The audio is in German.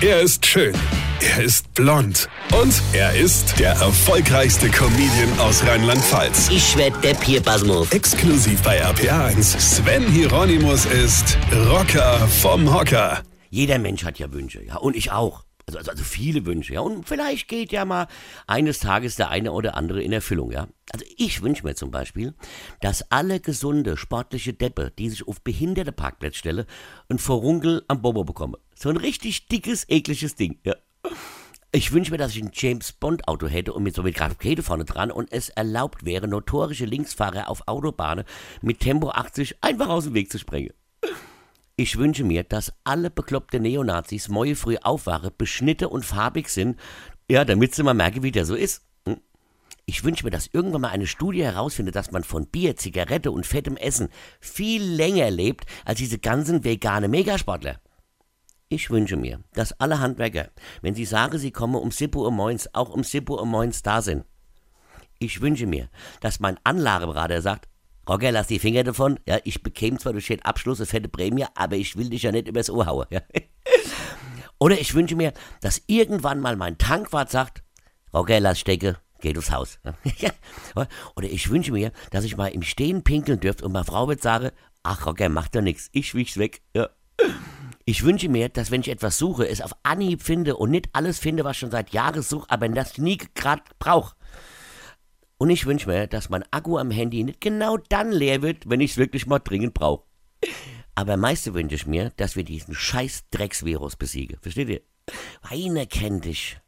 Er ist schön. Er ist blond. Und er ist der erfolgreichste Comedian aus Rheinland-Pfalz. Ich werd der Pierpasmus. Exklusiv bei RPA1. Sven Hieronymus ist Rocker vom Hocker. Jeder Mensch hat ja Wünsche, ja, und ich auch. Also, also, also viele Wünsche, ja. Und vielleicht geht ja mal eines Tages der eine oder andere in Erfüllung, ja. Also ich wünsche mir zum Beispiel, dass alle gesunde, sportliche Deppe, die sich auf behinderte Parkplätze stellen, ein Vorunkel am Bobo bekommen. So ein richtig dickes, ekliges Ding, ja. Ich wünsche mir, dass ich ein James Bond Auto hätte und mit so mit Rakete vorne dran und es erlaubt wäre, notorische Linksfahrer auf Autobahnen mit Tempo 80 einfach aus dem Weg zu sprengen. Ich wünsche mir, dass alle bekloppte Neonazis morgen früh aufwachen, beschnitten und farbig sind, ja, damit sie mal merken, wie der so ist. Ich wünsche mir, dass irgendwann mal eine Studie herausfindet, dass man von Bier, Zigarette und fettem Essen viel länger lebt als diese ganzen vegane Megasportler. Ich wünsche mir, dass alle Handwerker, wenn sie sagen, sie kommen um 7 Uhr moins, auch um 7 Uhr moins da sind. Ich wünsche mir, dass mein Anlageberater sagt, Roger, lass die Finger davon. Ja, ich bekäme zwar durch den Abschluss eine fette Prämie, aber ich will dich ja nicht übers Ohr hauen. Ja. Oder ich wünsche mir, dass irgendwann mal mein Tankwart sagt, Roger, lass stecke, geht aufs Haus. Oder ich wünsche mir, dass ich mal im Stehen pinkeln dürfte und meine Frau wird sagen, ach Roger, mach doch nichts, ich wich's weg. Ja. Ich wünsche mir, dass wenn ich etwas suche, es auf Anhieb finde und nicht alles finde, was ich schon seit Jahren suche, aber das nie gerade brauche. Und ich wünsche mir, dass mein Akku am Handy nicht genau dann leer wird, wenn ich es wirklich mal dringend brauche. Aber am meisten wünsche ich mir, dass wir diesen scheiß Drecksvirus besiegen. Versteht ihr? Weine kennt dich.